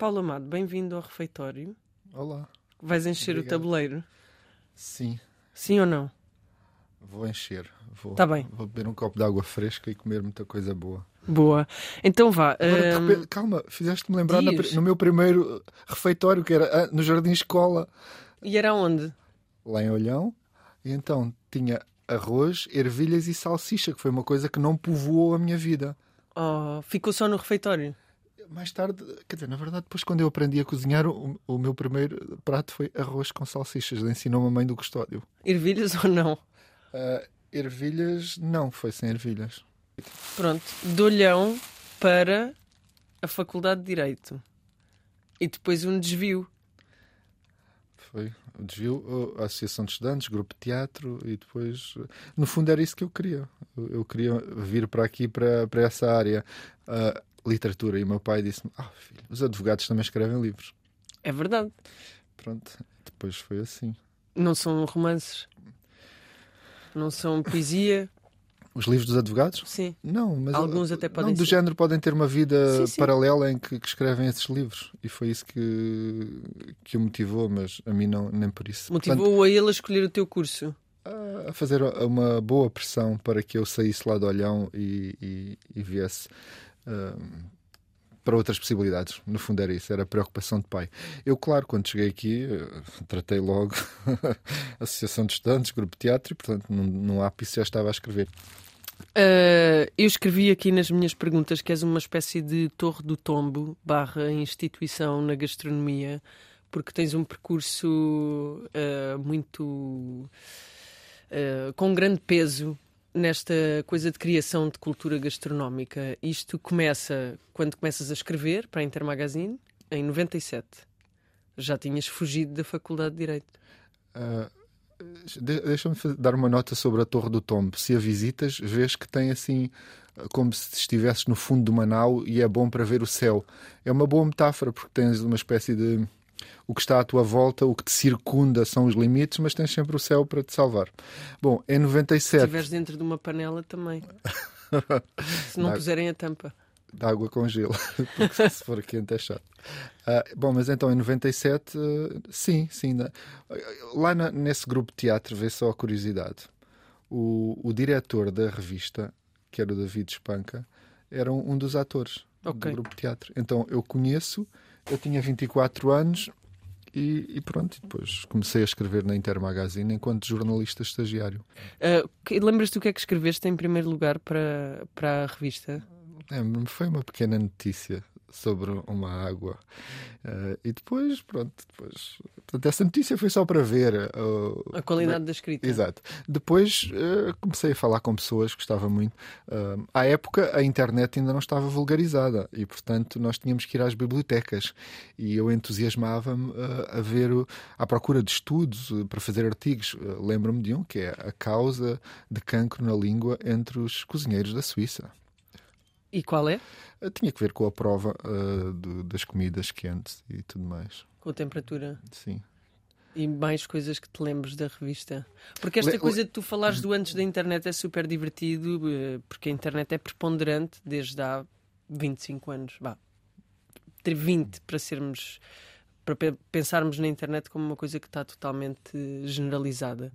Paulo Amado, bem-vindo ao refeitório. Olá. Vais encher Obrigado. o tabuleiro? Sim, Sim ou não? vou encher. Vou, Tá bem. Vou beber um copo de água fresca e comer muita coisa boa. Boa. Então vá. Agora, hum, repente- calma, fizeste-me lembrar na no meu primeiro uh, refeitório, que era ah, no Jardim Escola, E era onde? lá em Olhão. E então tinha arroz, ervilhas e salsicha, que foi uma coisa que não povoou a minha vida. Oh, ficou só no refeitório. Mais tarde, quer dizer, na verdade, depois quando eu aprendi a cozinhar, o, o meu primeiro prato foi arroz com salsichas. Ensinou-me a mãe do custódio. Ervilhas ou não? Ah, ervilhas, não, foi sem ervilhas. Pronto. De olhão para a Faculdade de Direito. E depois um desvio. Foi o desvio, a Associação de Estudantes, grupo de teatro e depois, no fundo, era isso que eu queria. Eu, eu queria vir para aqui, para, para essa área, a literatura. E o meu pai disse-me: Ah, filho, os advogados também escrevem livros. É verdade. Pronto, depois foi assim. Não são romances. Não são poesia. Os livros dos advogados? Sim. Não, mas Alguns até podem não, do ser. género podem ter uma vida Sim, sim. paralela em que, que escrevem esses livros. E foi isso que, que o motivou, mas a mim não, nem por isso. Portanto, Motivou a ele a escolher o teu curso. a fazer uma boa pressão para que eu saísse lá do olhão e, e, e viesse ah, para outras possibilidades. No fundo era isso, era a preocupação de pai. Eu, claro, quando cheguei aqui, eh, tratei logo Associação de Estudantes, Grupo de Teatro, e portanto num ápice já estava a escrever. Uh, eu escrevi aqui nas minhas perguntas que és uma espécie de torre do tombo barra instituição na gastronomia, porque tens um percurso uh, muito uh, com grande peso nesta coisa de criação de cultura gastronómica. Isto começa quando começas a escrever para a Intermagazine, em 97. Já tinhas fugido da Faculdade de Direito. De- Deixa-me dar uma nota sobre a Torre do Tombo. Se a visitas, vês que tem assim, como se estivesses no fundo de uma nau e é bom para ver o céu. É uma boa metáfora porque tens uma espécie de. O que está à tua volta, o que te circunda são os limites, mas tens sempre o céu para te salvar. Bom, em Se 97, estiveres dentro de uma panela também. Se não puserem a tampa. de água com gelo, porque se for quente é chato. Ah, bom, mas então em 97, ah, sim, sim. na- lá na- nesse grupo de teatro, vê só a curiosidade. O, o diretor da revista, que era o David Espanca, era um, um dos atores Ok. do grupo de teatro. Então eu conheço, eu tinha 24 anos e, e pronto, depois comecei a escrever na Intermagazine enquanto jornalista estagiário. Uh, Lembras-te o que é que escreveste em primeiro lugar para, para a revista? É, foi uma pequena notícia sobre uma água. Eh, e depois, pronto, depois. Portanto, essa notícia foi só para ver. eh, A qualidade da escrita. Exato. Depois eh, comecei a falar com pessoas, gostava muito. À época, a internet ainda não estava vulgarizada e, portanto, nós tínhamos que ir às bibliotecas. E eu entusiasmava-me a ver, o- à procura de estudos para fazer artigos. Lembro-me de um que é a causa de cancro na língua entre os cozinheiros da Suíça. E qual é? Eh, Tinha que ver com a prova eh, do- das comidas quentes e tudo mais. Com a temperatura. Sim. E mais coisas que te lembres da revista. Porque esta Le- coisa de tu falares do antes da internet é super divertido, eh, porque a internet é preponderante desde há 25 anos. Ter 20 para sermos. para pe- pensarmos na internet como uma coisa que está totalmente generalizada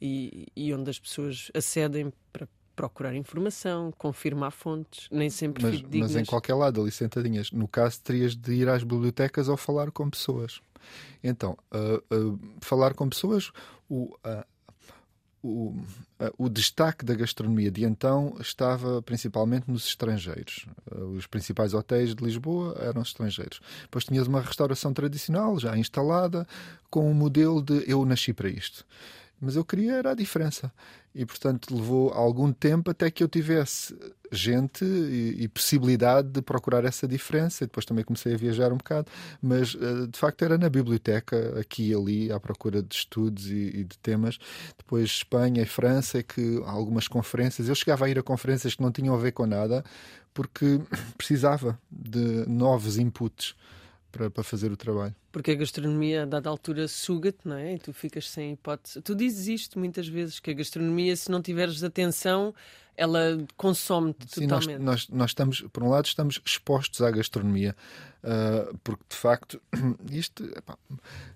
e, e onde as pessoas acedem para procurar informação, confirmar fontes, nem sempre Mas, mas em qualquer lado, ali sentadinhas. No caso, terias de ir às bibliotecas ou falar com pessoas. Então, ah, ah, falar com pessoas, o, ah, o, o destaque da gastronomia de então estava principalmente nos estrangeiros. Os principais hotéis de Lisboa eram estrangeiros. Depois tinhas uma restauração tradicional, já instalada, com um modelo de eu nasci para isto. Mas eu queria era a diferença. E, portanto, levou algum tempo até que eu tivesse gente e, e possibilidade de procurar essa diferença. E depois também comecei a viajar um bocado. Mas, eh, de facto, era na biblioteca, aqui e ali, à procura de estudos e, e de temas. Depois, Espanha e França, é que algumas conferências. Eu chegava a ir a conferências que não tinham a ver com nada, porque precisava de novos inputs para, para fazer o trabalho. Porque a gastronomia, a dada altura, suga-te, não é? E tu ficas sem hipótese. Tu dizes isto muitas vezes, que a gastronomia, se não tiveres atenção, ela consome-te totalmente. Nós, nós, nós, estamos, por um lado, estamos expostos à gastronomia, uh, porque de facto, isto epá,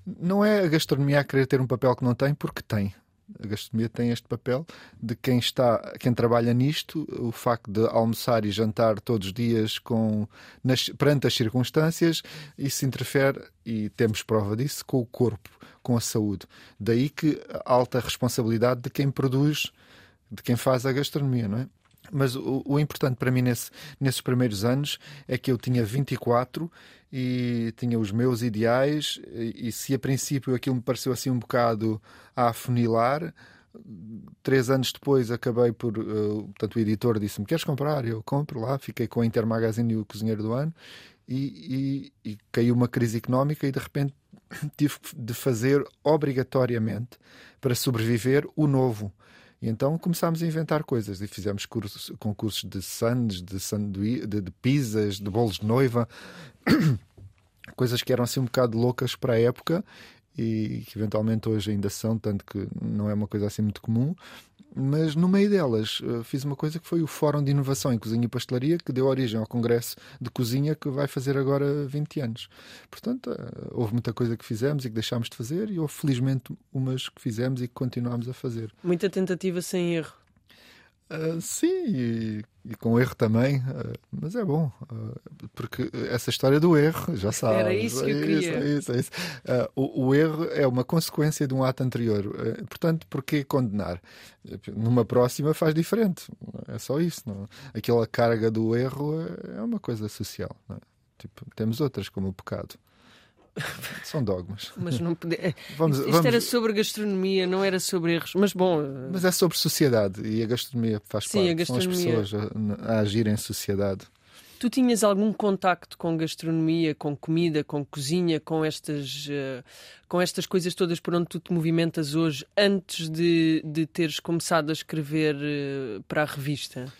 não é a gastronomia a querer ter um papel que não tem, porque tem a gastronomia tem este papel de quem está, quem trabalha nisto, o facto de almoçar e jantar todos os dias com, nas, perante as circunstâncias, isso interfere, e temos prova disso, com o corpo, com a saúde. Daí que a alta responsabilidade de quem produz, de quem faz a gastronomia, não é? Mas o, o, importante para mim nesse, nesses primeiros anos é que eu tinha 24 e tinha os meus ideais, e, e se a princípio aquilo me pareceu assim um bocado a afunilar, três anos depois acabei por. Uh, portanto, o editor disse-me: Queres comprar? Eu compro lá, fiquei com a Intermagazine e o Cozinheiro do Ano, e, e, e caiu uma crise económica e de repente tive de fazer obrigatoriamente para sobreviver o novo. Então começámos a inventar coisas e fizemos cursos, concursos de sandes, de, sanduí de, de pizzas, de bolos de noiva, coisas que eram assim um bocado loucas para a época e que eventualmente hoje ainda são, tanto que não é uma coisa assim muito comum. Mas no meio delas eh, fiz uma coisa que foi o Fórum de Inovação em Cozinha e Pastelaria, que deu origem ao Congresso de Cozinha que vai fazer agora 20 anos. Portanto, eh, houve muita coisa que fizemos e que deixámos de fazer, e houve felizmente umas que fizemos e que continuamos a fazer. Muita tentativa sem erro. Uh, sim, e, e, com erro também, uh, mas é bom, uh, porque essa história do erro, já sabe. Era isso que eu queria. É isso, é isso. O, o, erro é uma consequência de um ato anterior, portanto, por que condenar? Numa próxima faz diferente, é só isso. Não? Aquela carga do erro é, é uma coisa social. É? Tipo, temos outras, como o pecado. São dogmas. Mas não pode... É, vamos, Isto vamos... era sobre gastronomia, não era sobre erros. Mas bom. Eh, mas é sobre sociedade e a gastronomia faz Sim, parte. A gastronomia... São as pessoas a, a agir em sociedade. Tu tinhas algum contacto com gastronomia, com comida, com cozinha, com estas, uh, com estas coisas todas por onde tu te movimentas hoje, antes de, de teres começado a escrever uh, para a revista?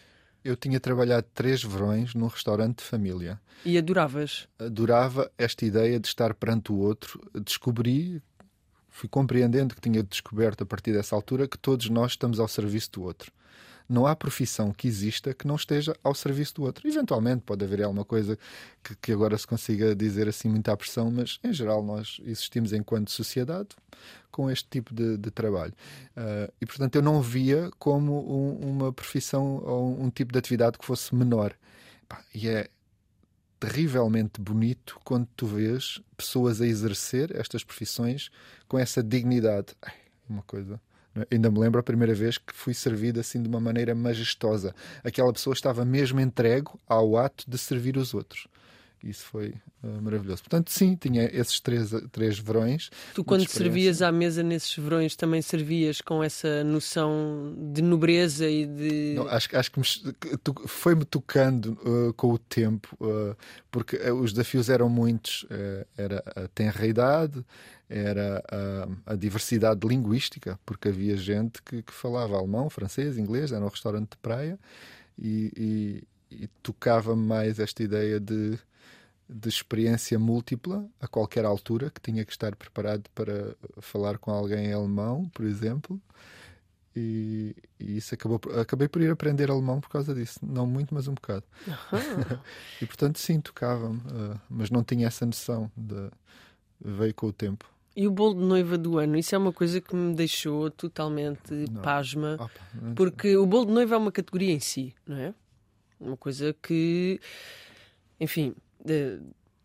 Eu tinha trabalhado três verões num restaurante de família. E adoravas? Adorava esta ideia de estar perante o outro. Descobri, fui compreendendo que tinha descoberto a partir dessa altura que todos nós estamos ao serviço do outro não há profissão que exista que não esteja ao serviço do outro. Eventualmente pode haver alguma coisa que, que agora se consiga dizer assim muito à pressão, mas em geral nós existimos enquanto sociedade com este tipo de, de trabalho. Uh, e portanto eu não via como um, uma profissão ou um tipo de atividade que fosse menor. E é terrivelmente bonito quando tu vês pessoas a exercer estas profissões com essa dignidade. uma coisa Ainda me lembro a primeira vez que fui servido assim de uma maneira majestosa. Aquela pessoa estava mesmo entregue ao ato de servir os outros. Isso foi uh, maravilhoso. Portanto, sim, tinha esses três, três verões. Tu, quando servias à mesa nesses verões, também servias com essa noção de nobreza e de. Não, acho, acho que foi-me tocando uh, com o tempo, uh, porque os desafios eram muitos. era a tenra idade, era a, a, diversidade linguística, porque havia gente que, que, falava alemão, francês, inglês, era um restaurante de praia e, e, e tocava mais esta ideia de, de experiência múltipla a qualquer altura, que tinha que estar preparado para falar com alguém em alemão, por exemplo. E, e, isso acabou acabei por ir aprender alemão por causa disso não muito mas um bocado uhum. e portanto sim tocava-me uh, mas não tinha essa noção de veio com o tempo e o bolo de noiva do ano, isso é uma coisa que me deixou totalmente não. pasma, Opa, porque o bolo de noiva é uma categoria em si, não é? Uma coisa que, enfim,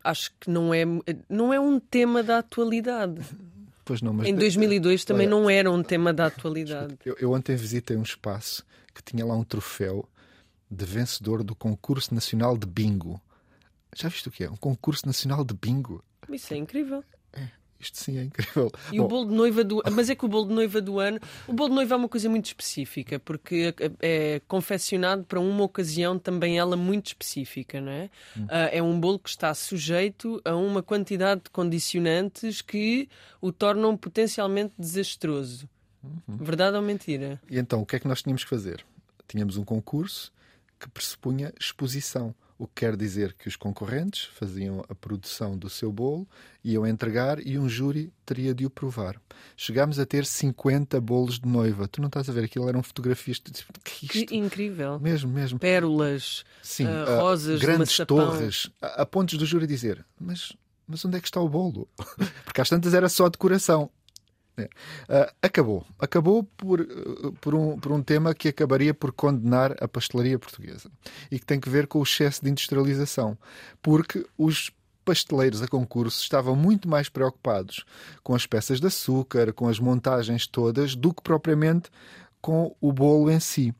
acho que não é, não é um tema da atualidade. Pois não, mas em 2002 também olha, não era um tema da atualidade. Eu, eu ontem visitei um espaço que tinha lá um troféu de vencedor do concurso nacional de bingo. Já viste o que é? Um concurso nacional de bingo. Isso é incrível. Isto sim é incrível. E Bom, o bolo de noiva do Mas é que o bolo de noiva do ano. O bolo de noiva é uma coisa muito específica, porque é, confeccionado para uma ocasião também ela muito específica, não é? Hum. Uh, é um bolo que está sujeito a uma quantidade de condicionantes que o tornam potencialmente desastroso. Uhum. Verdade ou mentira? E então, o que é que nós tínhamos que fazer? Tínhamos um concurso que pressupunha exposição O que quer dizer que os concorrentes faziam a produção do seu bolo, iam entregar e um júri teria de o provar. Chegámos a ter 50 bolos de noiva. Tu não estás a ver aquilo? Eram fotografias. Que, que incrível. Mesmo, mesmo. Pérolas, Sim, uh, rosas, grandes torres, a, a pontos do júri dizer: Mas mas onde é que está o bolo? Porque às tantas era só decoração. Uh, acabou. Acabou por, por, um, por um tema que acabaria por condenar a pastelaria portuguesa e que tem que ver com o excesso de industrialização. Porque os pasteleiros a concurso estavam muito mais preocupados com as peças de açúcar, com as montagens todas, do que propriamente com o bolo em si.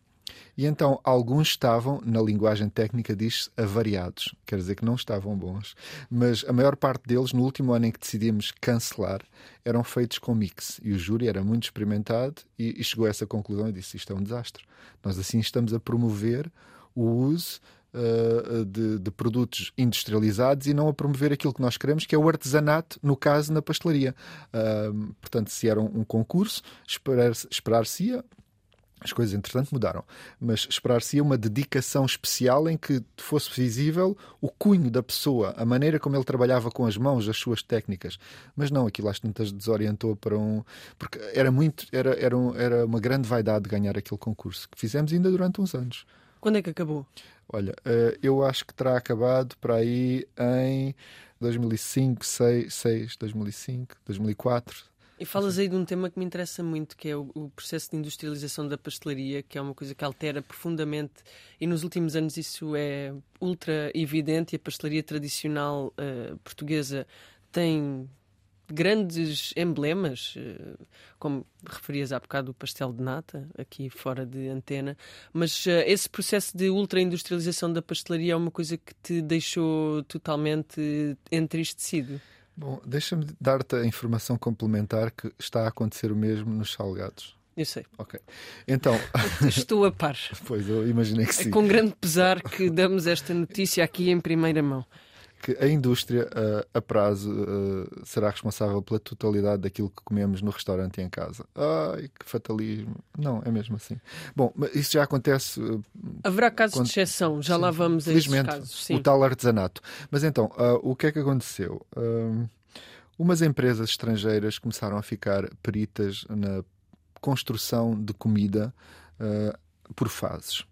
E então alguns estavam, na linguagem técnica diz avariados, quer dizer que não estavam bons, mas a maior parte deles, no último ano em que decidimos cancelar, eram feitos com mix. E o júri era muito experimentado e, e chegou a essa conclusão e disse: Isto é um desastre. Nós assim estamos a promover o uso Uh, de, de, produtos industrializados e não a promover aquilo que nós queremos, que é o artesanato, no caso, na pastelaria. Uh, portanto, se era um, um concurso, esperar-se-ia, esperar as coisas, entretanto, mudaram. Mas esperar-se uma dedicação especial em que fosse visível o cunho da pessoa, a maneira como ele trabalhava com as mãos, as suas técnicas. Mas não, aquilo às tantas desorientou para um. Porque era muito. Era, era, um, era uma grande vaidade ganhar aquele concurso, que fizemos ainda durante uns anos. Quando é que acabou? Olha, eh, eu acho que terá acabado para aí em 2005, 6, 6 2005, 2004 e falas aí de um tema que me interessa muito, que é o, o, processo de industrialização da pastelaria, que é uma coisa que altera profundamente, e nos últimos anos isso é ultra evidente, e a pastelaria tradicional uh, portuguesa tem grandes emblemas, uh, como referias há bocado o pastel de nata, aqui fora de antena, mas uh, esse processo de ultra-industrialização da pastelaria é uma coisa que te deixou totalmente entristecido. Bom, deixa-me dar-te a informação complementar que está a acontecer o mesmo nos salgados. Eu sei. Ok. Então. Estou a par. pois, eu imaginei que é sim. É com grande pesar que damos esta notícia aqui em primeira mão que a indústria, uh, a prazo, uh, será responsável pela totalidade daquilo que comemos no restaurante e em casa. Ai, que fatalismo. Não, é mesmo assim. Bom, mas isso já acontece. Uh, Haverá casos quando... de exceção, já sim, lá vamos a esses casos. Sim. O tal artesanato. Mas então, o que é que aconteceu? umas empresas estrangeiras começaram a ficar peritas na construção de comida por fases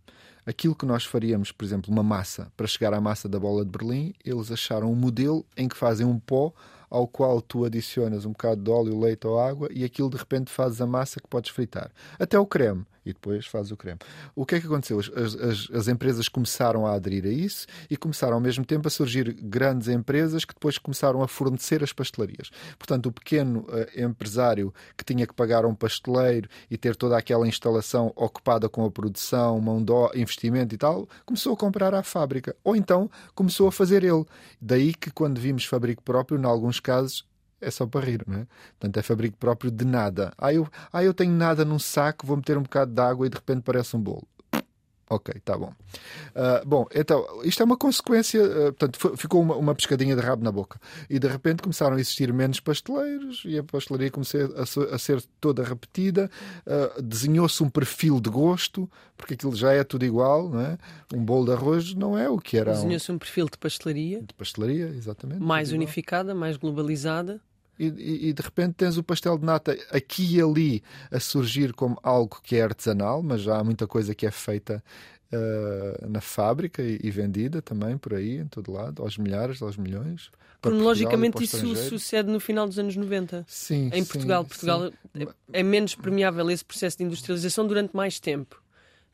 aquilo que nós faríamos, por exemplo, uma massa, para chegar à massa da bola de Berlim, eles acharam um modelo em que fazem um pó ao qual tu adicionas um bocado de óleo, leite ou água e aquilo de repente fazes a massa que podes fritar. Até o creme e depois faz o creme. O que é que aconteceu? As, as, as, empresas começaram a aderir a isso e começaram ao mesmo tempo a surgir grandes empresas que depois começaram a fornecer as pastelarias. Portanto, o pequeno uh, empresário que tinha que pagar um pasteleiro e ter toda aquela instalação ocupada com a produção, mão de investimento e tal, começou a comprar à fábrica. Ou então começou a fazer ele. Daí que quando vimos fabrico próprio, em alguns casos, é só para rir, não é? Portanto, é fabrico próprio de nada. Ah eu, ah, eu tenho nada num saco, vou meter um bocado de água e de repente parece um bolo. Ok, tá bom. Uh, bom, então, isto é uma consequência, uh, portanto, ficou uma, uma, pescadinha de rabo na boca. E de repente começaram a existir menos pasteleiros e a pastelaria começou a, a ser toda repetida. Uh, Desenhou-se um perfil de gosto, porque aquilo já é tudo igual, não é? Um bolo de arroz não é o que era. Desenhou-se um... um perfil de pastelaria. De pastelaria, exatamente. Mais unificada, mais globalizada e, e, de repente tens o pastel de nata aqui e ali a surgir como algo que é artesanal, mas já há muita coisa que é feita uh, na fábrica e, e, vendida também por aí, em todo lado, aos milhares, aos milhões. Cronologicamente, isso sucede no final dos anos 90. Sim, em Portugal. Sim, Portugal sim. É, é menos permeável esse processo de industrialização durante mais tempo.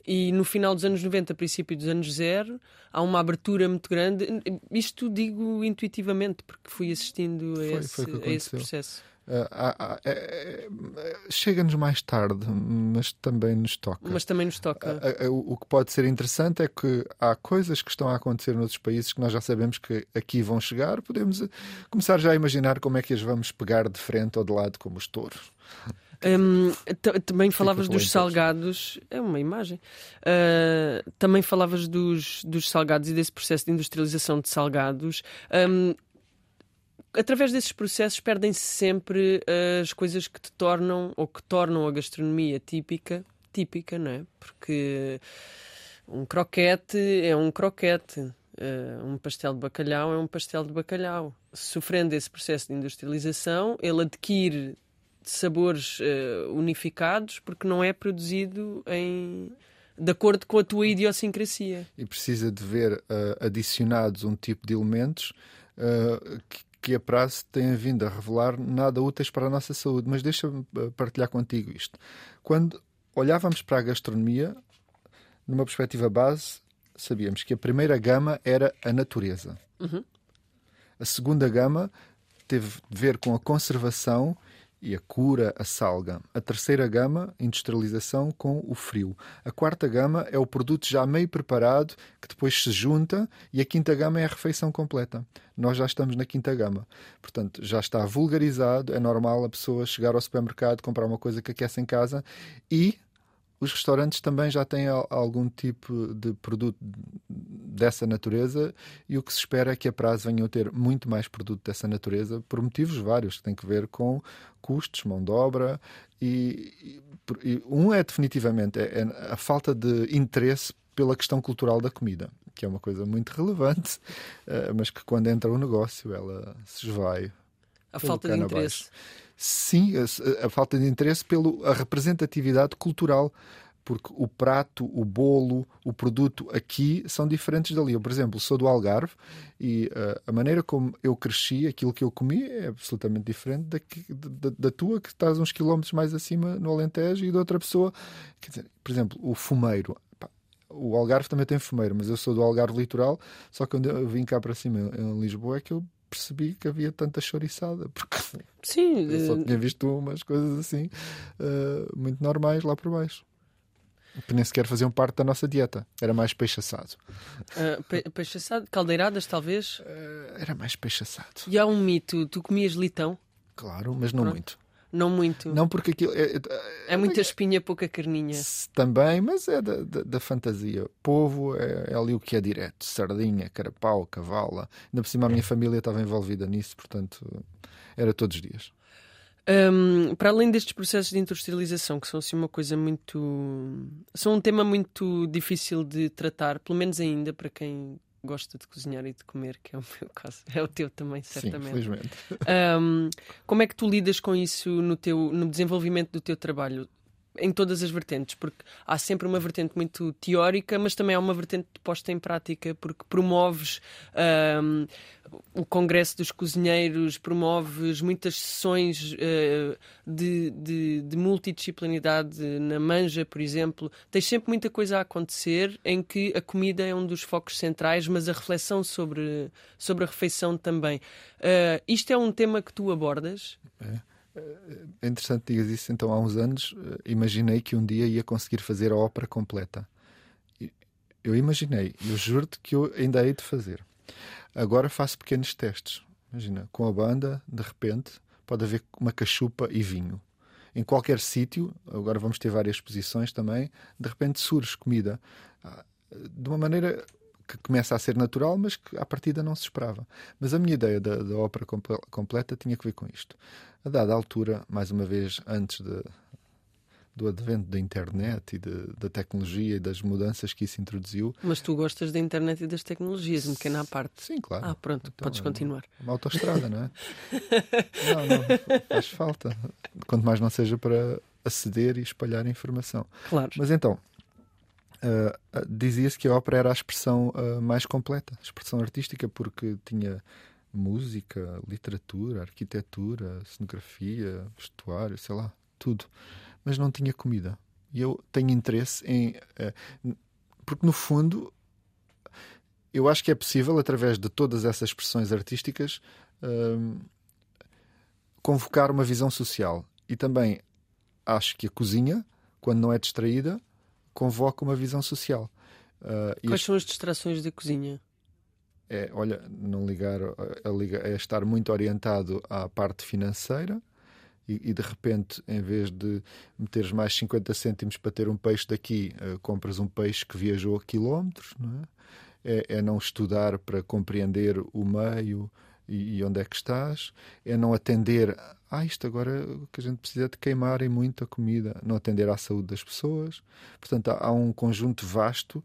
E no final dos anos 90, princípio dos anos zero, há uma abertura muito grande. Isto digo intuitivamente, porque fui assistindo a, foi, esse, foi a esse, processo. Uh, Chega-nos mais tarde, mas também nos toca. Mas também nos toca. O que pode ser interessante é que há coisas que estão a acontecer noutros países que nós já sabemos que aqui vão chegar. Podemos começar já a imaginar como é que as vamos pegar de frente ou de lado, como os touros. Um, também falavas dos salgados, é uma imagem. Uh, também falavas dos, dos salgados e desse processo de industrialização de salgados. Um, através desses processos perdem-se sempre as coisas que te tornam ou que tornam a gastronomia típica, típica, não é? Porque um croquete é um croquete. Uh, um pastel de bacalhau é um pastel de bacalhau. Sofrendo esse processo de industrialização, ele adquire sabores uh, unificados porque não é produzido em de acordo com a tua idiosincrasia. E precisa de ver uh, adicionados um tipo de elementos que, que a prazo tem vindo a revelar nada úteis para a nossa saúde. Mas deixa-me partilhar contigo isto. Quando olhávamos para a gastronomia, numa perspectiva base, sabíamos que a primeira gama era a natureza. Uhum. A segunda gama teve de ver com a conservação e a cura, a salga. A terceira gama, industrialização com o frio. A quarta gama é o produto já meio preparado que depois se junta e a quinta gama é a refeição completa. Nós já estamos na quinta gama. Portanto, já está vulgarizado, é normal a pessoa chegar ao supermercado, comprar uma coisa que aquece em casa e os restaurantes também já têm algum tipo de produto dessa natureza e o que se espera é que a prazo venham a ter muito mais produto dessa natureza por motivos vários, que têm que ver com custos, mão de obra e, e um é definitivamente é, é a falta de interesse pela questão cultural da comida, que é uma coisa muito relevante, eh, mas que quando entra o negócio ela se esvai. A falta de interesse. Abaixo sim, a, a falta de interesse pela representatividade cultural porque o prato, o bolo, o produto aqui são diferentes dali. Eu, por exemplo, sou do Algarve e uh, a maneira como eu cresci, aquilo que eu comi é absolutamente diferente daqui, da, da, tua, que estás uns quilómetros mais acima no Alentejo, e da outra pessoa. Quer dizer, por exemplo, o fumeiro. o Algarve também tem fumeiro, mas eu sou do Algarve Litoral, só que quando eu vim cá para cima em Lisboa é que eu percebi que havia tanta chouriçada, porque Sim, eu só tinha visto umas coisas assim uh, muito normais lá por baixo. Que nem sequer faziam parte da nossa dieta. Era mais peixe assado. Uh, pe peixe assado? Caldeiradas, talvez? Uh, era mais peixe assado. E há um mito: tu comias litão? Claro, mas não Pronto. muito. Não muito. Não, porque aquilo. É, é, é muita espinha, pouca carninha. Também, mas é da, da, da fantasia. Povo é, é, ali o que é direto: sardinha, carapau, cavala. Ainda por cima a minha família estava envolvida nisso, portanto, era todos os dias. Um, para além destes processos de industrialização, que são assim uma coisa muito. são um tema muito difícil de tratar, pelo menos ainda para quem gosta de cozinhar e de comer, que é o meu caso, é o teu também, certamente. Sim, felizmente. Um, como é que tu lidas com isso no, teu, no desenvolvimento do teu trabalho? Em todas as vertentes, porque há sempre uma vertente muito teórica, mas também há uma vertente posta em prática, porque promoves um, o Congresso dos Cozinheiros, promoves muitas sessões uh, de, de, de, multidisciplinaridade na Manja, por exemplo. Tens sempre muita coisa a acontecer em que a comida é um dos focos centrais, mas a reflexão sobre, sobre a refeição também. Uh, isto é um tema que tu abordas? É. É interessante que digas isso. Então, há uns anos, eh, imaginei que um dia ia conseguir fazer a ópera completa. Eu imaginei, eu juro-te que eu ainda hei de fazer. Agora faço pequenos testes. Imagina, com a banda, de repente, pode haver uma cachupa e vinho. Em qualquer sítio, agora vamos ter várias exposições também, de repente surge comida ah, de uma maneira que começa a ser natural, mas que à partida não se esperava. Mas a minha ideia da, da ópera completa tinha que ver com isto. A dada altura, mais uma vez, antes de, do advento da internet e de, da tecnologia e das mudanças que isso introduziu. Mas tu gostas da internet e das tecnologias, um pequeno à parte. Sim, claro. Ah, pronto, então, podes continuar. É uma, uma autoestrada, não é? não, não, faz falta. Quanto mais não seja para aceder e espalhar informação. Claro. Mas então, uh, dizia-se que a ópera era a expressão uh, mais completa, a expressão artística, porque tinha música, literatura, arquitetura, cenografia, vestuário, sei lá, tudo mas não tinha comida. E eu tenho interesse em. Uh, porque, no fundo, eu acho que é possível, através de todas essas expressões artísticas, uh, convocar uma visão social. E também acho que a cozinha, quando não é distraída, convoca uma visão social. Uh, Quais são as distrações da cozinha? É, olha, não ligar a, a estar muito orientado à parte financeira, e, e, de repente, em vez de meteres mais 50 cêntimos para ter um peixe daqui, uh, compras um peixe que viajou a quilómetros, não é? É, é não estudar para compreender o meio e, e, onde é que estás, é não atender. Ah, isto agora que a gente precisa de queimarem muito a comida, não atender à saúde das pessoas. Portanto, há, há um conjunto vasto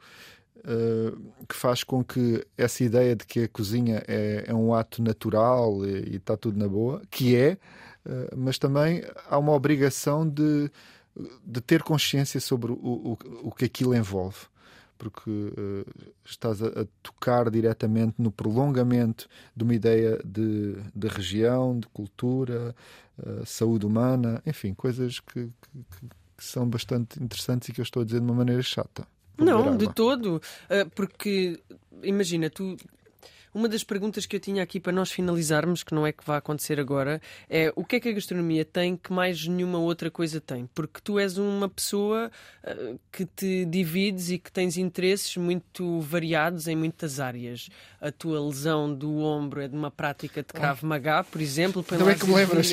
uh, que faz com que essa ideia de que a cozinha é, é um ato natural e, está tudo na boa, que é, uh, mas também há uma obrigação de, de ter consciência sobre o, o, o que aquilo envolve porque uh, estás a, a, tocar diretamente no prolongamento de uma ideia de, de região, de cultura, uh, saúde humana, enfim, coisas que, que, que, são bastante interessantes e que eu estou a dizer de uma maneira chata. Não, de todo, uh, porque imagina, tu uma das perguntas que eu tinha aqui para nós finalizarmos, que não é que vai acontecer agora, é o que é que a gastronomia tem que mais nenhuma outra coisa tem? Porque tu és uma pessoa uh, que te divides e que tens interesses muito variados em muitas áreas. A tua lesão do ombro é de uma prática de Krav Maga, por exemplo. Não é que me lembras.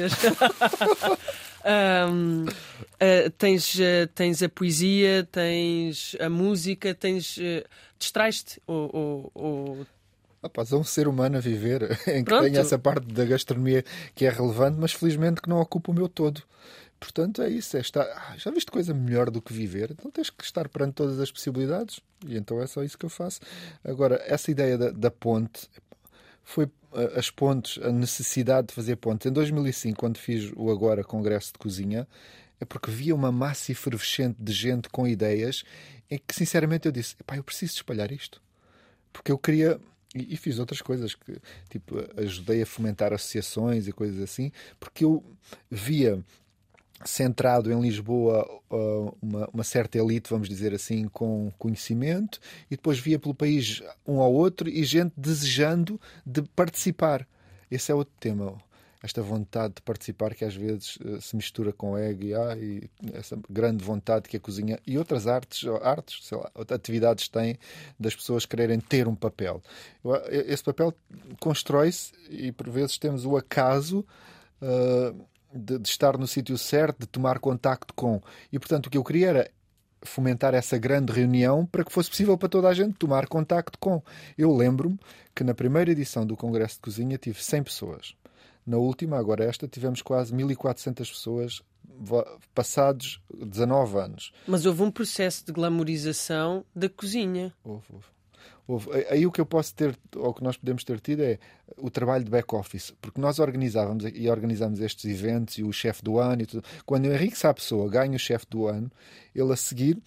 Um, uh, ah, tens, uh, tens a poesia, tens a música, tens. Uh, distrais-te ou, ou, ou Rapaz, é um ser humano a viver em que Pronto. tem essa parte da gastronomia que é relevante, mas felizmente que não ocupa o meu todo. Portanto, é isso. É estar... Ah, já viste coisa melhor do que viver? Então tens que estar perante todas as possibilidades e então é só isso que eu faço. Agora, essa ideia da, da ponte foi ah, as pontes, a necessidade de fazer pontes. Em 2005, quando fiz o Agora Congresso de Cozinha, é porque via uma massa efervescente de gente com ideias em que, sinceramente, eu disse: eu preciso espalhar isto. Porque eu queria e, e, fiz outras coisas, que tipo, ajudei a fomentar associações e coisas assim, porque eu via centrado em Lisboa uh, uma, uma, certa elite, vamos dizer assim, com conhecimento, e depois via pelo país um ao outro e gente desejando de participar. Esse é outro tema esta vontade de participar que às vezes uh, se mistura com ego e, ah, e essa grande vontade que a cozinha e outras artes, artes, lá, atividades têm das pessoas quererem ter um papel. Esse papel constrói-se e por vezes temos o acaso uh, de, de, estar no sítio certo, de tomar contacto com. E portanto o que eu queria era fomentar essa grande reunião para que fosse possível para toda a gente tomar contacto com. Eu lembro-me que na primeira edição do Congresso de Cozinha tive 100 pessoas. Na última, agora esta, tivemos quase 1400 pessoas passados 19 anos. Mas houve um processo de glamorização da cozinha. Houve, houve. houve. Aí o que eu posso ter, ou que nós podemos ter tido é o trabalho de back-office, porque nós organizávamos e organizamos estes eventos e o chefe do ano e tudo. Quando o Henrique Sá Pessoa ganha o chefe do ano, ele a seguir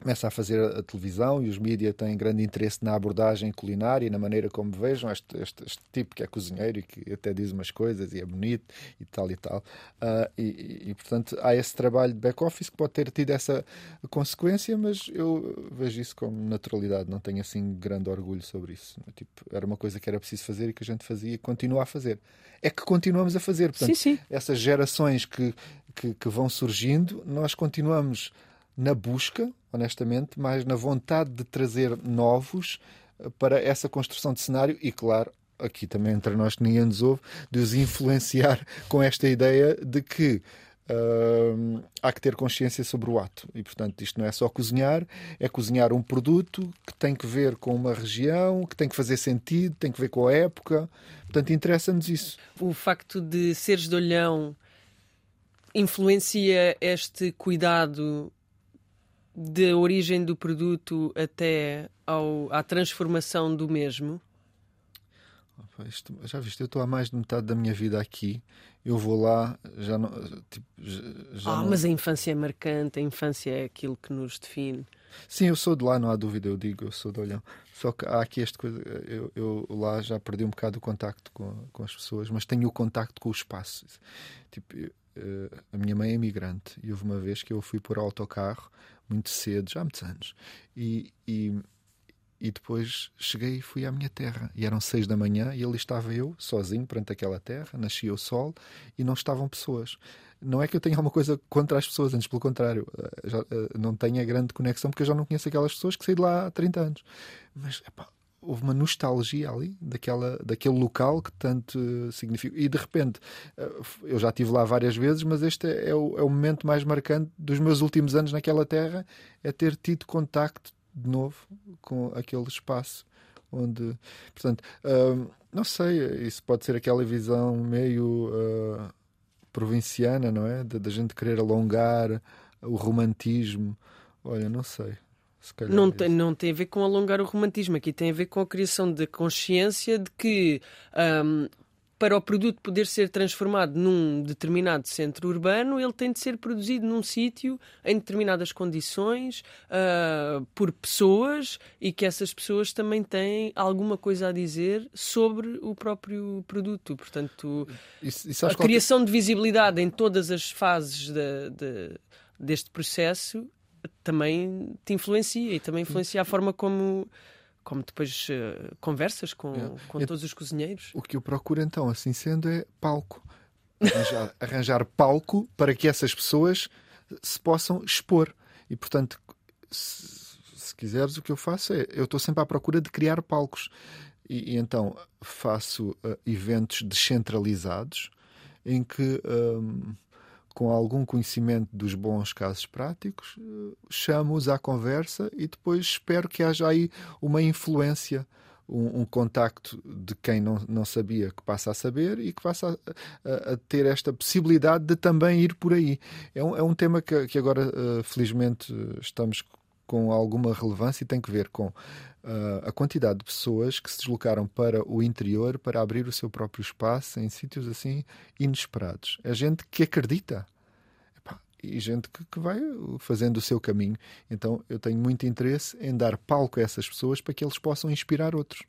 começa a fazer a, televisão e os mídias têm grande interesse na abordagem culinária e na maneira como vejam este, este, este, tipo que é cozinheiro e que até diz umas coisas e é bonito e tal e tal. Uh, e, e, portanto, há esse trabalho de back-office que pode ter tido essa consequência, mas eu vejo isso com naturalidade, não tenho assim grande orgulho sobre isso. Tipo, era uma coisa que era preciso fazer e que a gente fazia e continua a fazer. É que continuamos a fazer. Portanto, sim, sim. essas gerações que, que, que vão surgindo, nós continuamos na busca, honestamente, mais na vontade de trazer novos eh, para essa construção de cenário e, claro, aqui também entre nós que ninguém nos ouve, de os influenciar com esta ideia de que uh, há que ter consciência sobre o ato. E, portanto, isto não é só cozinhar, é cozinhar um produto que tem que ver com uma região, que tem que fazer sentido, tem que ver com a época. Portanto, interessa-nos isso. O facto de seres de olhão influencia este cuidado da origem do produto até ao, à transformação do mesmo? Isto, já viste, eu estou há mais de metade da minha vida aqui. Eu vou lá, já não. Tipo, já ah, não... mas a infância é marcante, a infância é aquilo que nos define. Sim, eu sou de lá, não há dúvida, eu digo, eu sou de Olhão. Só que há aqui esta coisa, eu, eu lá já perdi um bocado o contacto com, com as pessoas, mas tenho o contacto com o espaço. Tipo, eu, eh, a minha mãe é imigrante e houve uma vez que eu fui por autocarro muito cedo, já há muitos anos, e, e, e depois cheguei e fui à minha terra. E eram seis da manhã e ali estava eu, sozinho, perante aquela terra, nascia o sol e não estavam pessoas. Não é que eu tenha alguma coisa contra as pessoas, antes pelo contrário, eh, já, eh, não tenho a grande conexão porque eu já não conheço aquelas pessoas que saí de lá há 30 anos. Mas, epá, houve uma nostalgia ali daquela, daquele local que tanto significa. E de repente, eh, eu já estive lá várias vezes, mas este é o, é o momento mais marcante dos meus últimos anos naquela terra, é ter tido contacto de novo com aquele espaço onde, portanto, uh, não sei, isso pode ser aquela visão meio uh, provinciana, não é? Da gente querer alongar o romantismo. Olha, não sei. Não, é tem, não tem a ver com alongar o romantismo, aqui tem a ver com a criação de consciência de que um, para o produto poder ser transformado num determinado centro urbano, ele tem de ser produzido num sítio em determinadas condições uh, por pessoas e que essas pessoas também têm alguma coisa a dizer sobre o próprio produto. Portanto, isso, isso a criação de visibilidade em todas as fases de, de, deste processo também te influencia e também influencia a forma como como depois uh, conversas com, é. com todos os cozinheiros. O que eu procuro então, assim sendo, é palco. Arranjar, arranjar palco para que essas pessoas se possam expor. E portanto, se, se quiseres, o que eu faço é eu estou sempre à procura de criar palcos. E, e então faço uh, eventos descentralizados em que. Um, com algum conhecimento dos bons casos práticos, eh, chamo-os à conversa e depois espero que haja aí uma influência, um, um contacto de quem não, não sabia que passa a saber e que passa a, a, a ter esta possibilidade de também ir por aí. É um, é um tema que, que agora, uh, felizmente, estamos com alguma relevância e tem que ver com uh, a quantidade de pessoas que se deslocaram para o interior para abrir o seu próprio espaço em sítios assim inesperados. É gente que acredita. e gente que, que, vai fazendo o seu caminho. Então eu tenho muito interesse em dar palco a essas pessoas para que eles possam inspirar outros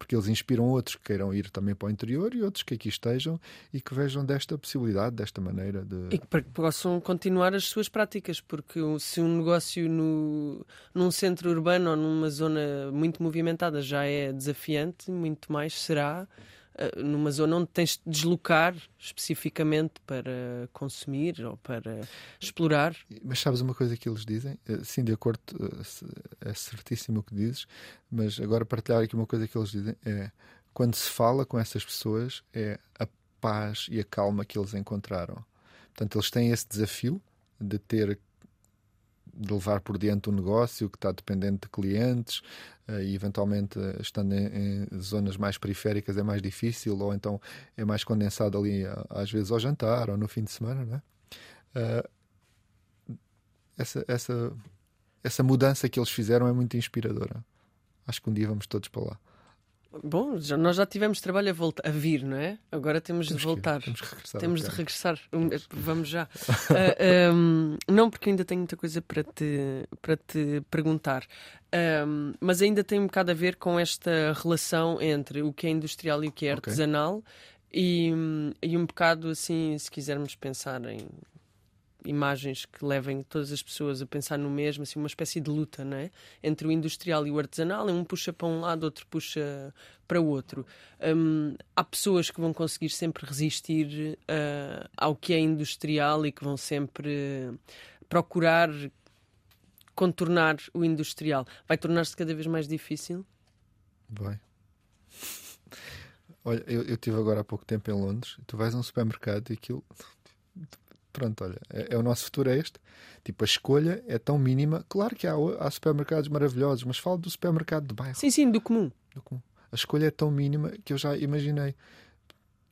porque eles inspiram outros que queiram ir também para o interior e outros que aqui estejam e que vejam desta possibilidade, desta maneira de. E que possam continuar as suas práticas, porque se um negócio no, num centro urbano ou numa zona muito movimentada já é desafiante, muito mais será numa zona onde tens de deslocar especificamente para consumir ou para explorar. Mas sabes uma coisa que eles dizem? Eh, sim, de acordo, eh, é certíssimo o que dizes, mas agora partilhar aqui uma coisa que eles dizem é quando se fala com essas pessoas é a paz e a calma que eles encontraram. Portanto, eles têm esse desafio de ter de levar por diante um negócio que está dependente de clientes uh, e eventualmente uh, estando em, em, zonas mais periféricas é mais difícil ou então é mais condensado ali às vezes ao jantar ou no fim de semana, não é? Uh, essa, essa, essa mudança que eles fizeram é muito inspiradora. Acho que um dia vamos todos para lá. Bom, já, nós já tivemos trabalho a, voltar, a vir, não é? Agora temos, temos de voltar. Que, temos, regressar temos de regressar. Vamos já. uh, ah, um, não, porque ainda tenho muita coisa para te, para te perguntar. Um, mas ainda tem um bocado a ver com esta relação entre o que é industrial e o que é artesanal. Okay. E, e um bocado assim, se quisermos pensar em imagens que levem todas as pessoas a pensar no mesmo, assim, uma espécie de luta não é? entre o industrial e o artesanal, um puxa para um lado, outro puxa para o outro. Um, há pessoas que vão conseguir sempre resistir uh, ao que é industrial e que vão sempre procurar contornar o industrial. Vai tornar-se cada vez mais difícil? Vai. Olha, eu, eu estive agora há pouco tempo em Londres. Tu vais a um supermercado e aquilo pronto, olha, é, é, o nosso futuro é este. Tipo, a escolha é tão mínima. Claro que há, há supermercados maravilhosos, mas falo do supermercado de bairro. Sim, sim, do comum. do comum. A escolha é tão mínima que eu já imaginei.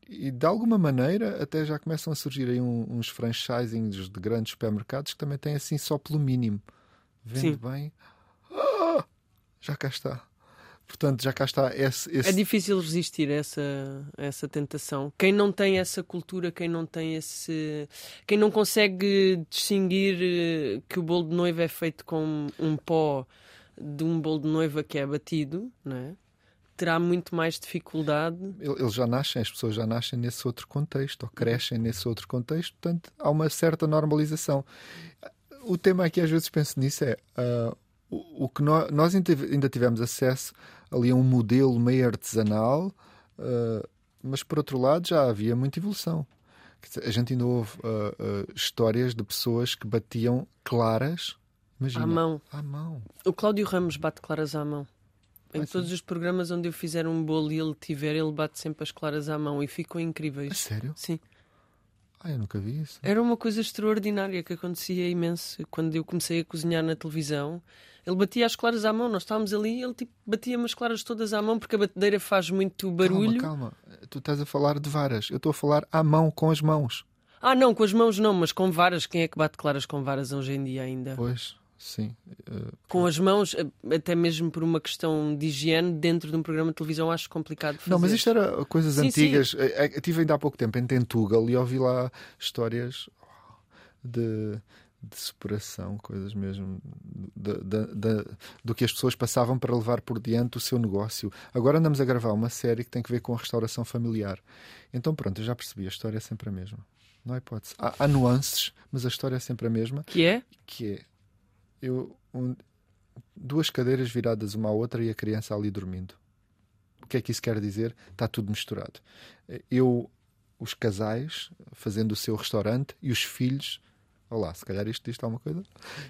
E de alguma maneira até já começam a surgir aí um, uns franchisings de grandes supermercados que também têm assim só pelo mínimo. Vende sim. bem. Ah, já cá está. Portanto, já cá está esse, esse... É difícil resistir a essa, a essa tentação. Quem não tem essa cultura, quem não tem esse. Quem não consegue distinguir eh, que o bolo de noiva é feito com um pó de um bolo de noiva que é batido, não é? terá muito mais dificuldade. Eles já nascem, as pessoas já nascem nesse outro contexto, ou crescem nesse outro contexto, portanto há uma certa normalização. O tema aqui, às vezes, penso nisso, é uh, o, o, que nós, nós ainda tivemos acesso ali a um modelo meio artesanal, uh, mas por outro lado já havia muita evolução. A gente ainda ouve uh, uh, histórias de pessoas que batiam claras imagina, à mão. À mão. O Cláudio Ramos bate claras à mão. Em ah, todos sim. os programas onde eu fizer um bolo e ele tiver, ele bate sempre as claras à mão e ficam incríveis. A sério? Sim. Ah, eu nunca vi isso. Era uma coisa extraordinária que acontecia imenso quando eu comecei a cozinhar na televisão. Ele batia as claras à mão, nós estávamos ali e ele tipo, batia as claras todas à mão porque a batedeira faz muito barulho. Calma, calma. Tu estás a falar de varas. Eu estou a falar à mão, com as mãos. Ah, não, com as mãos não, mas com varas. Quem é que bate claras com varas hoje em dia ainda? Pois. sim. Uh, Com as mãos, até mesmo por uma questão de higiene, dentro de um programa de televisão, acho complicado fazer. Não, mas isto era coisas sim, antigas. Sim. Eu estive ainda há pouco tempo em Tentugal e ouvi lá histórias de de superação, coisas mesmo de, de, de, do que as pessoas passavam para levar por diante o seu negócio. Agora andamos a gravar uma série que tem que ver com a restauração familiar. Então, pronto, eu já percebi, a história é sempre a mesma. Não há hipótese. Há, há nuances, mas a história é sempre a mesma. Que é? Que é eu, um, duas cadeiras viradas uma à outra e a criança ali dormindo. O que é que isso quer dizer? Está tudo misturado. Eu, os casais fazendo o seu restaurante e os filhos Olá, se calhar isto diz alguma coisa.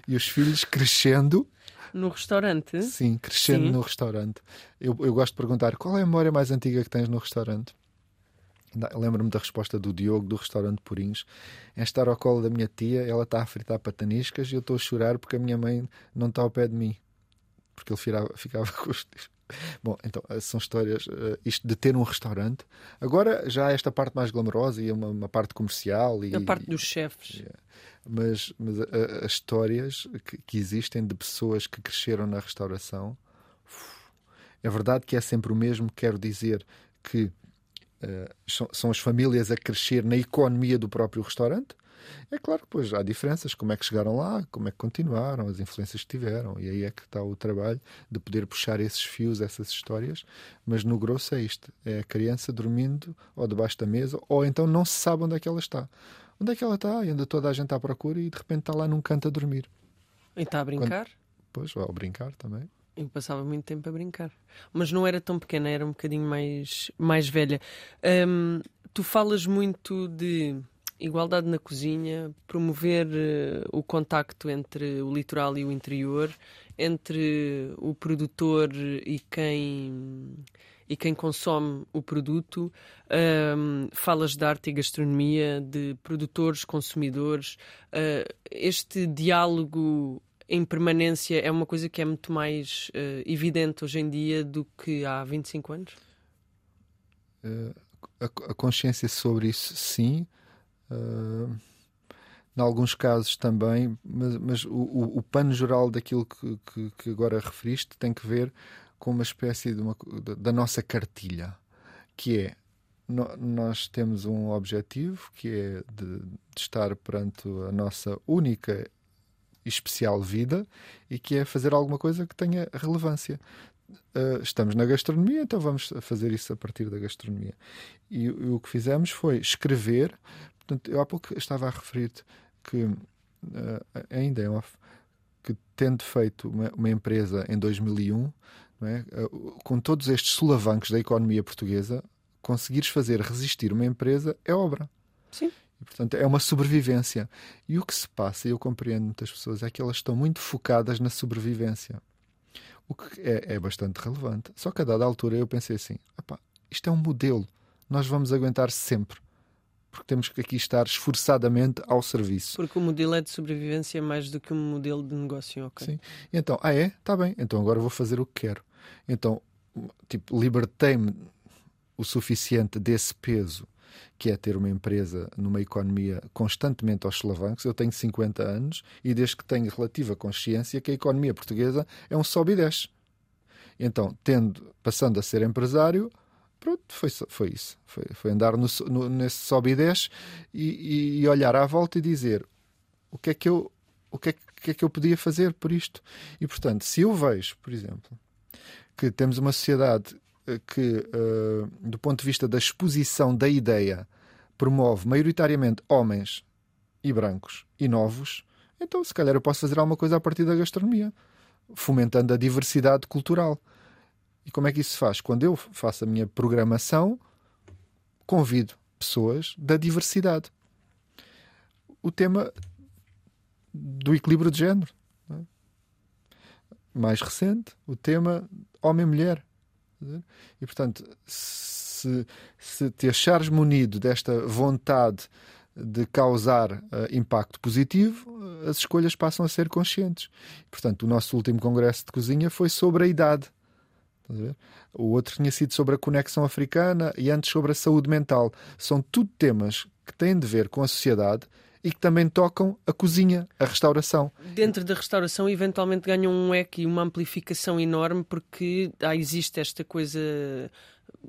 E os filhos crescendo. No restaurante? Sim, crescendo Sim. no restaurante. Eu, eu gosto de perguntar qual é a memória mais antiga que tens no restaurante? Lembro-me da resposta do Diogo, do restaurante Purinhos. É estar ao colo da minha tia, ela está a fritar pataniscas e eu estou a chorar porque a minha mãe não está ao pé de mim. Porque ele ficava, ficava com os. Bom, então, eh, são histórias. Uh, isto de ter um restaurante. Agora já há esta parte mais glamourosa e uma, uma parte comercial. E, a parte dos chefes. Yeah mas, mas as histórias que, que, existem de pessoas que cresceram na restauração é verdade que é sempre o mesmo. Quero dizer que uh, são, são, as famílias a crescer na economia do próprio restaurante. É claro que depois há diferenças, como é que chegaram lá, como é que continuaram, as influências que tiveram, e aí é que está o trabalho de poder puxar esses fios, essas histórias, mas no grosso é isto: é a criança dormindo ou debaixo da mesa, ou então não se sabe onde é que ela está. Onde é que ela está? E anda toda a gente à procura e de repente está lá num canto a dormir. E está a brincar? Quando... Pois, ao brincar também. Eu passava muito tempo a brincar. Mas não era tão pequena, era um bocadinho mais, mais velha. Hum, tu falas muito de igualdade na cozinha, promover uh, o contacto entre o litoral e o interior, entre o produtor e quem e quem consome o produto. Um, falas de arte e gastronomia, de produtores, consumidores. Uh, este diálogo em permanência é uma coisa que é muito mais uh, evidente hoje em dia do que há 25 anos? Uh, a, a, consciência sobre isso, sim. Uh, em alguns casos também, mas, mas o, o, o, pano geral daquilo que, que, que, agora referiste tem que ver com uma espécie de uma, da nossa cartilha, que é no, nós temos um objetivo que é de, de estar perante a nossa única e especial vida e que é fazer alguma coisa que tenha relevância. Uh, estamos na gastronomia, então vamos fazer isso a partir da gastronomia. E, e o que fizemos foi escrever. Portanto, eu há pouco estava a referir-te que, uh, ainda off, que tendo feito uma, uma empresa em 2001, é? Eh, com todos estes solavancos da economia portuguesa, conseguires fazer resistir uma empresa é obra. Sim. E, portanto, é uma sobrevivência. E o que se passa, e eu compreendo muitas pessoas, é que elas estão muito focadas na sobrevivência. O que é, é bastante relevante. Só que a dada altura eu pensei assim: isto é um modelo, nós vamos aguentar sempre porque temos que aqui estar esforçadamente ao serviço. Porque o modelo é de sobrevivência mais do que um modelo de negócio, ok? Sim. Então, ah é? Está bem, então agora vou fazer o que quero. Então, tipo, libertei-me o suficiente desse peso que é ter uma empresa numa economia constantemente aos solavancos. Eu tenho 50 anos e desde que tenho relativa consciência que a economia portuguesa é um sobe e desce. Então, tendo, passando a ser empresário, pronto, foi, foi isso. Foi, foi andar no, no, nesse sobe e desce e, e, olhar à volta e dizer o que é que eu o que é, que é que eu podia fazer por isto. E, portanto, se eu vejo, por exemplo, que temos uma sociedade eh, que, uh, do ponto de vista da exposição da ideia, promove maioritariamente homens e brancos e novos, então se calhar eu posso fazer alguma coisa a partir da gastronomia, fomentando a diversidade cultural. E como é que isso se faz? Quando eu faço a minha programação, convido pessoas da diversidade. O tema do equilíbrio de género. É? Mais recente, o tema homem-mulher. E, portanto, se, se te achares munido desta vontade de causar uh, impacto positivo, as escolhas passam a ser conscientes. Portanto, o nosso último congresso de cozinha foi sobre a idade. O outro tinha sido sobre a conexão africana e antes sobre a saúde mental. São tudo temas que têm de ver com a sociedade e que também tocam a cozinha, a restauração. Dentro da restauração, eventualmente ganham um eco e uma amplificação enorme, porque ah, existe esta coisa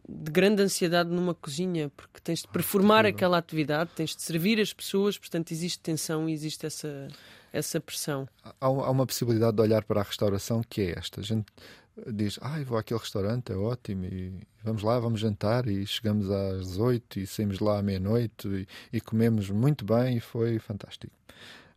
de grande ansiedade numa cozinha, porque tens de performar aquela atividade, tens de servir as pessoas, portanto existe tensão e existe essa, essa pressão. Há, há uma possibilidade de olhar para a restauração que é esta. A gente diz, ai, ah, vou àquele restaurante, é ótimo, e vamos lá, vamos jantar, e chegamos às oito e saímos lá à meia-noite e, e, comemos muito bem e foi fantástico.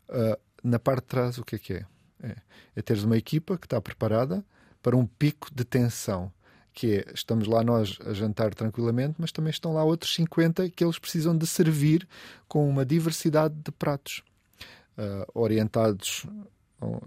Uh, na parte de trás, o que é que é? É, é teres uma equipa que está preparada para um pico de tensão que é, estamos lá nós a jantar tranquilamente, mas também estão lá outros 50 que eles precisam de servir com uma diversidade de pratos uh, orientados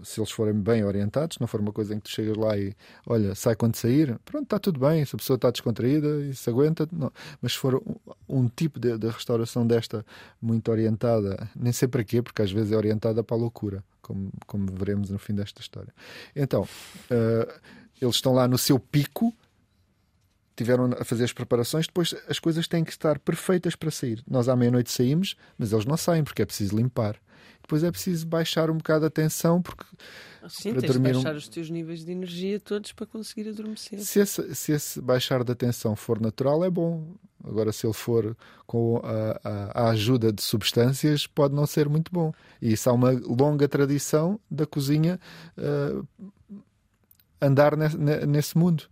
se eles forem bem orientados, não for uma coisa em que tu chegas lá e olha, sai quando sair, pronto, está tudo bem, se a pessoa está descontraída e se aguenta, não. mas se for um, um tipo de, de, restauração desta muito orientada, nem sei para quê, porque às vezes é orientada para a loucura, como, como veremos no fim desta história. Então, uh, eles estão lá no seu pico, tiveram a fazer as preparações, depois as coisas têm que estar perfeitas para sair. Nós à meia-noite saímos, mas eles não saem porque é preciso limpar. Depois é preciso baixar um bocado a tensão porque Sim, para tens dormir de baixar um... os teus níveis de energia todos para conseguir adormecer. Se esse, se esse baixar da tensão for natural, é bom. Agora, se ele for com a, a, a, ajuda de substâncias, pode não ser muito bom. E isso há uma longa tradição da cozinha uh, andar nesse, nesse mundo.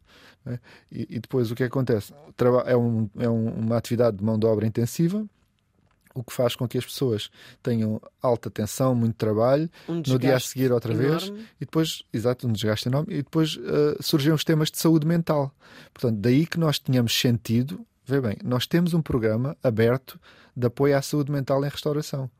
Né? E, e, depois o que acontece? É, um, é um, uma atividade de mão de obra intensiva, o que faz com que as pessoas tenham alta tensão, muito trabalho, um no dia a seguir outra enorme. vez, e depois, exato, um desgaste enorme, e depois uh, surgem os temas de saúde mental. Portanto, daí que nós tínhamos sentido, vê bem, nós temos um programa aberto de apoio à saúde mental em restauração.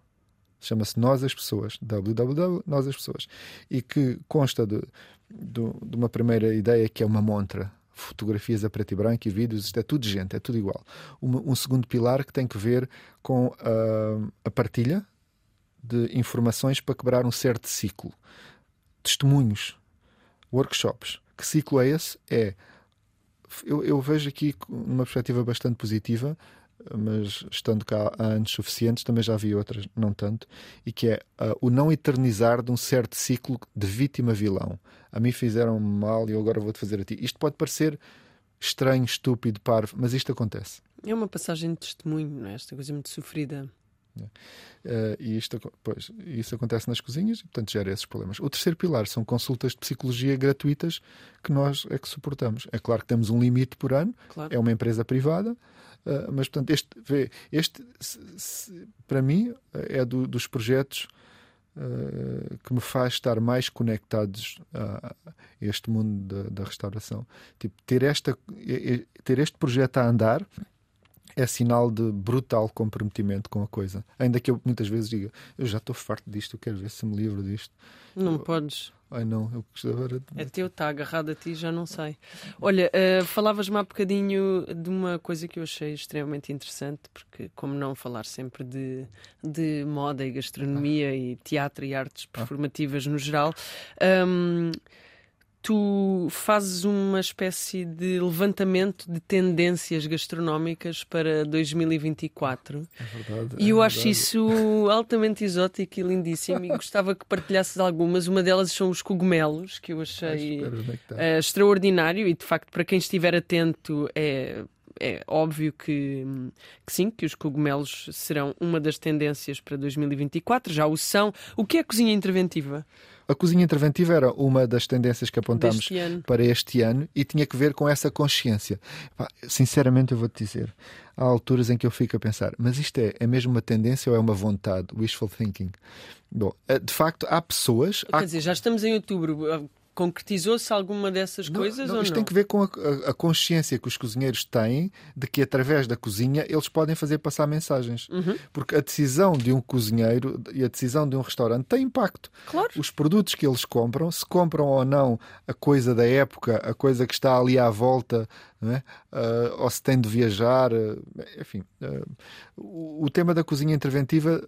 Chama-se Nós as Pessoas, www Nós as Pessoas, e que consta de, de, de uma primeira ideia que é uma montra fotografias a preto e branco e vídeos, isto é tudo gente, é tudo igual. Um, um segundo pilar que tem que ver com uh, a partilha de informações para quebrar um certo ciclo. Testemunhos, workshops. Que ciclo é esse? É. Eu, eu vejo aqui numa perspectiva bastante positiva mas estando cá há anos suficientes, também já vi outras, não tanto, e que é uh, o não eternizar de um certo ciclo de vítima-vilão. A mim fizeram mal e eu agora vou-te fazer a ti. Isto pode parecer estranho, estúpido, parvo, mas isto acontece. É uma passagem de testemunho, não é? Esta coisa muito sofrida. Uh, e isto, pois, isso acontece nas cozinhas e, portanto, gera esses problemas. O terceiro pilar são consultas de psicologia gratuitas que nós é que suportamos. É claro que temos um limite por ano, claro. é uma empresa privada, Uh, mas, portanto, este, este se, se, para mim, é do, dos projetos uh, que me faz estar mais conectados a, a este mundo da, da, restauração. Tipo, ter, esta, ter este projeto a andar é sinal de brutal comprometimento com a coisa. Ainda que eu muitas vezes diga, eu já estou farto disto, eu quero ver se me livro disto. Não eu, podes. Ai não, eu gostava de... É teu, está agarrado a ti, já não sei. Olha, uh, falavas-me há bocadinho de uma coisa que eu achei extremamente interessante, porque como não falar sempre de, de moda e gastronomia ah. e teatro e artes ah. performativas ah. no geral... Um, tu fazes uma espécie de levantamento de tendências gastronómicas para 2024. É verdade. E eu é acho isso altamente exótico e lindíssimo e gostava que partilhasses algumas. Uma delas são os cogumelos, que eu achei uh, extraordinário e de facto, para quem estiver atento, é é óbvio que, que, sim, que os cogumelos serão uma das tendências para 2024, já o são. O que é cozinha interventiva? A cozinha interventiva era uma das tendências que apontámos para este ano e tinha que ver com essa consciência. Sinceramente, eu vou-te dizer, há alturas em que eu fico a pensar, mas isto é, é mesmo uma tendência ou é uma vontade? Wishful thinking. Bom, eh, de facto, há pessoas. Quer há... dizer, já estamos em outubro Concretizou-se alguma dessas não, coisas não, ou isto não? tem que ver com a, a, consciência que os cozinheiros têm de que através da cozinha eles podem fazer passar mensagens. Uhum. Porque a decisão de um cozinheiro e a decisão de um restaurante tem impacto. Claro. Os produtos que eles compram, se compram ou não a coisa da época, a coisa que está ali à volta, é? uh, ou se tem de viajar, uh, enfim. Uh, o, o tema da cozinha interventiva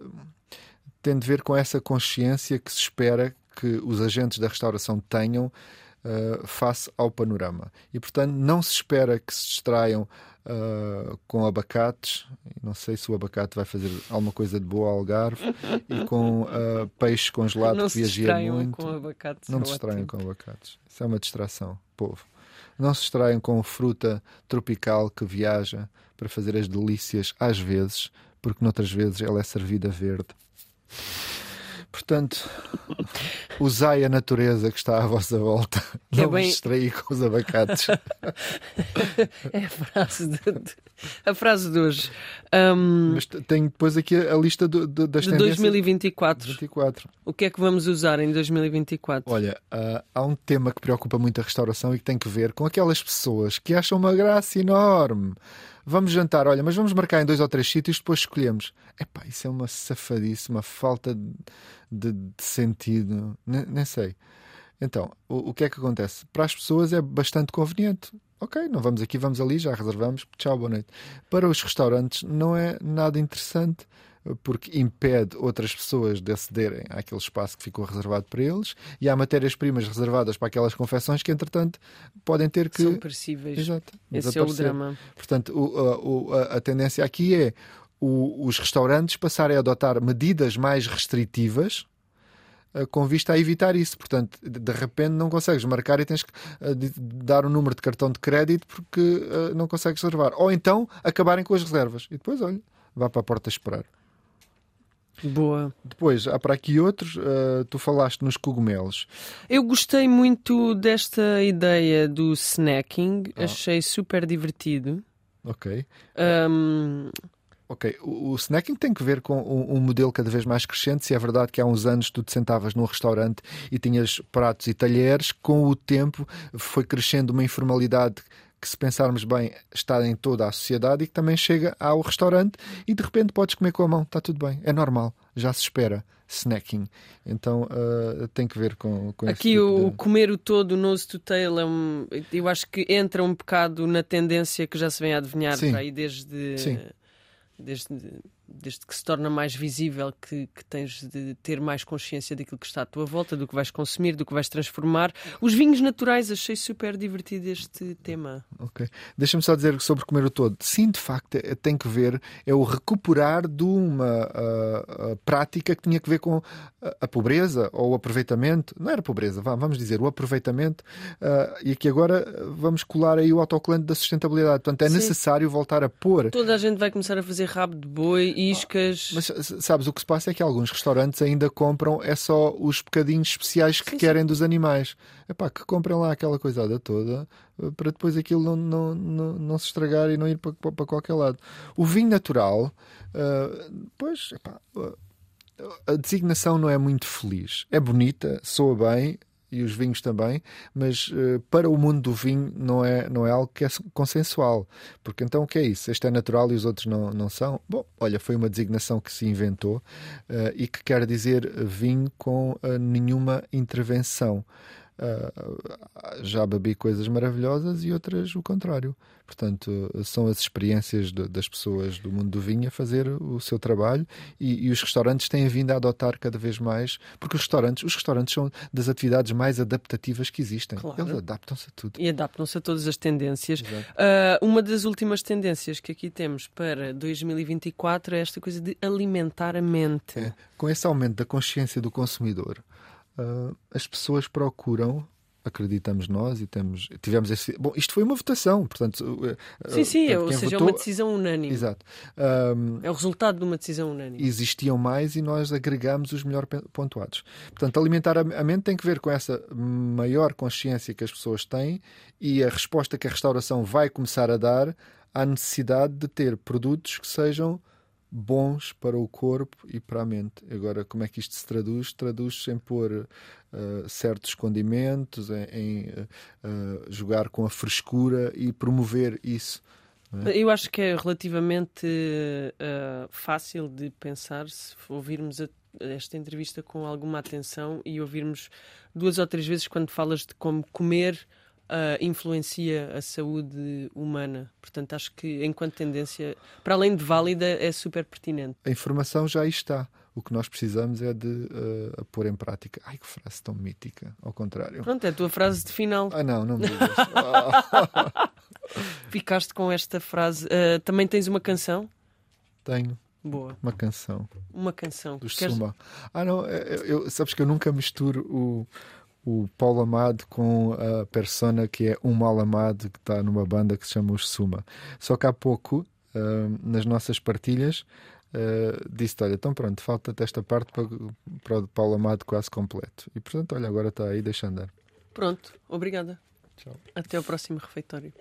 tem de ver com essa consciência que se espera que os agentes da restauração tenham uh, face ao panorama. E, portanto, não se espera que se distraiam uh, com abacates. Não sei se o abacate vai fazer alguma coisa de boa ao Algarve. e com uh, peixe congelado não que viaja muito. Com abacates, não é se distraiam com abacates. Isso é uma distração, povo. Não se distraiam com fruta tropical que viaja para fazer as delícias às vezes, porque noutras vezes ela é servida verde. Portanto, usai a natureza que está à vossa volta. É não bem... vos distrair com os abacates. é a frase de, a frase de hoje. Um... Mas tenho depois aqui a lista do, do, das de 2024. 24. O que é que vamos usar em 2024? Olha, uh, há um tema que preocupa muito a restauração e que tem que ver com aquelas pessoas que acham uma graça enorme vamos jantar, olha, mas vamos marcar em dois ou três sítios, depois escolhemos. Epá, isso é uma safadice, uma falta de, de sentido, nem, nem, sei. Então, o, o que é que acontece? Para as pessoas é bastante conveniente. Ok, não vamos aqui, vamos ali, já reservamos, tchau, boa noite. Para os restaurantes não é nada interessante porque impede outras pessoas de acederem àquele espaço que ficou reservado para eles e há matérias-primas reservadas para aquelas confecções que, entretanto, podem ter que. São perecíveis. Exato. Esse é o drama. Portanto, o, a, a, tendência aqui é o, os restaurantes passarem a adotar medidas mais restritivas eh, com vista a evitar isso. Portanto, de repente não consegues marcar e tens que uh, dar o um número de cartão de crédito porque uh, não consegues reservar. Ou então acabarem com as reservas. E depois, olha, vá para a porta esperar. Boa. Depois, há para aqui outros. Uh, tu falaste nos cogumelos. Eu gostei muito desta ideia do snacking. Ah. Achei super divertido. Ok. Um... Ok, o, o, snacking tem que ver com um, um, modelo cada vez mais crescente. Se é verdade que há uns anos tu te sentavas num restaurante e tinhas pratos e talheres, com o tempo foi crescendo uma informalidade que, se pensarmos bem, está em toda a sociedade e que também chega ao restaurante e de repente podes comer com a mão, está tudo bem, é normal, já se espera. Snacking. Então uh, tem que ver com, com Aqui tipo o de... comer o todo, nose to tail, é um, eu acho que entra um bocado na tendência que já se vem a adivinhar Sim. aí desde. Sim desde, desde que se torna mais visível que, que, tens de ter mais consciência daquilo que está à tua volta, do que vais consumir, do que vais transformar. Os vinhos naturais, achei super divertido este tema. Ok. Deixa-me só dizer sobre comer o todo. Sim, de facto, é, tem que ver, é o recuperar de uma uh, uh, prática que tinha que ver com a pobreza ou o aproveitamento. Não era pobreza, vamos dizer, o aproveitamento. Uh, e aqui agora vamos colar aí o autocolante da sustentabilidade. Portanto, é Sim. necessário voltar a pôr. Toda a gente vai começar a fazer rabo de boi, iscas. Mas sabes, o que se passa é que alguns restaurantes ainda compram é só os bocadinhos especiais que sim, querem sim. dos animais. Epá, que comprem lá aquela coisada toda eh, para depois aquilo não, não, não, não se estragar e não ir para, para qualquer lado. O vinho natural, uh, pois, epá, a designação não é muito feliz. É bonita, soa bem, e os vinhos também, mas uh, para o mundo do vinho não é, não é algo que é consensual. Porque então o que é isso? Este é natural e os outros não, não são? Bom, olha, foi uma designação que se inventou uh, e que quer dizer vinho com uh, nenhuma intervenção. Uh, já bebi coisas maravilhosas e outras o contrário. Portanto, são as experiências de, das pessoas do mundo do vinho a fazer o seu trabalho e, e, os restaurantes têm vindo a adotar cada vez mais, porque os restaurantes, os restaurantes são das atividades mais adaptativas que existem. Claro. Eles adaptam-se a tudo. E adaptam-se a todas as tendências. Uh, uma das últimas tendências que aqui temos para 2024 é esta coisa de alimentar a mente. É, com esse aumento da consciência do consumidor, uh, as pessoas procuram acreditamos nós e temos, tivemos esse. Bom, isto foi uma votação, portanto. Ah, sim, sim, ou seja, votou... é uma decisão unânime. Exato. Um, é o resultado de uma decisão unânime. Existiam mais e nós agregamos os melhor pontuados. Portanto, alimentar a mente tem que ver com essa maior consciência que as pessoas têm e a resposta que a restauração vai começar a dar à necessidade de ter produtos que sejam bons para o corpo e para a mente. Agora, como é que isto se traduz? Traduz-se em pôr uh, certos condimentos, em, em uh, jogar com a frescura e promover isso. É? Eu acho que é relativamente uh, fácil de pensar se ouvirmos a, esta entrevista com alguma atenção e ouvirmos duas ou três vezes quando falas de como comer uh, influencia a saúde humana. Portanto, acho que, enquanto tendência, para além de válida, é super pertinente. A informação já aí está. O que nós precisamos é de uh, pôr em prática. Ai, que frase tão mítica. Ao contrário. Pronto, é a tua frase de final. Ah, não, não me digas. Ficaste com esta frase. Uh, também tens uma canção? Tenho. Boa. Uma canção. Uma canção. Dos Queres... Suma. Ah, não, eu, eu, sabes que eu nunca misturo o, o Paulo Amado com a persona que é um mal amado que está numa banda que se chama Os Suma. Só que há pouco, uh, nas nossas partilhas, uh, disse: Olha, então pronto, falta-te esta parte para, para o Paulo Amado quase completo. E portanto, olha, agora está aí, deixa andar. Pronto, obrigada. Tchau. Até o próximo refeitório.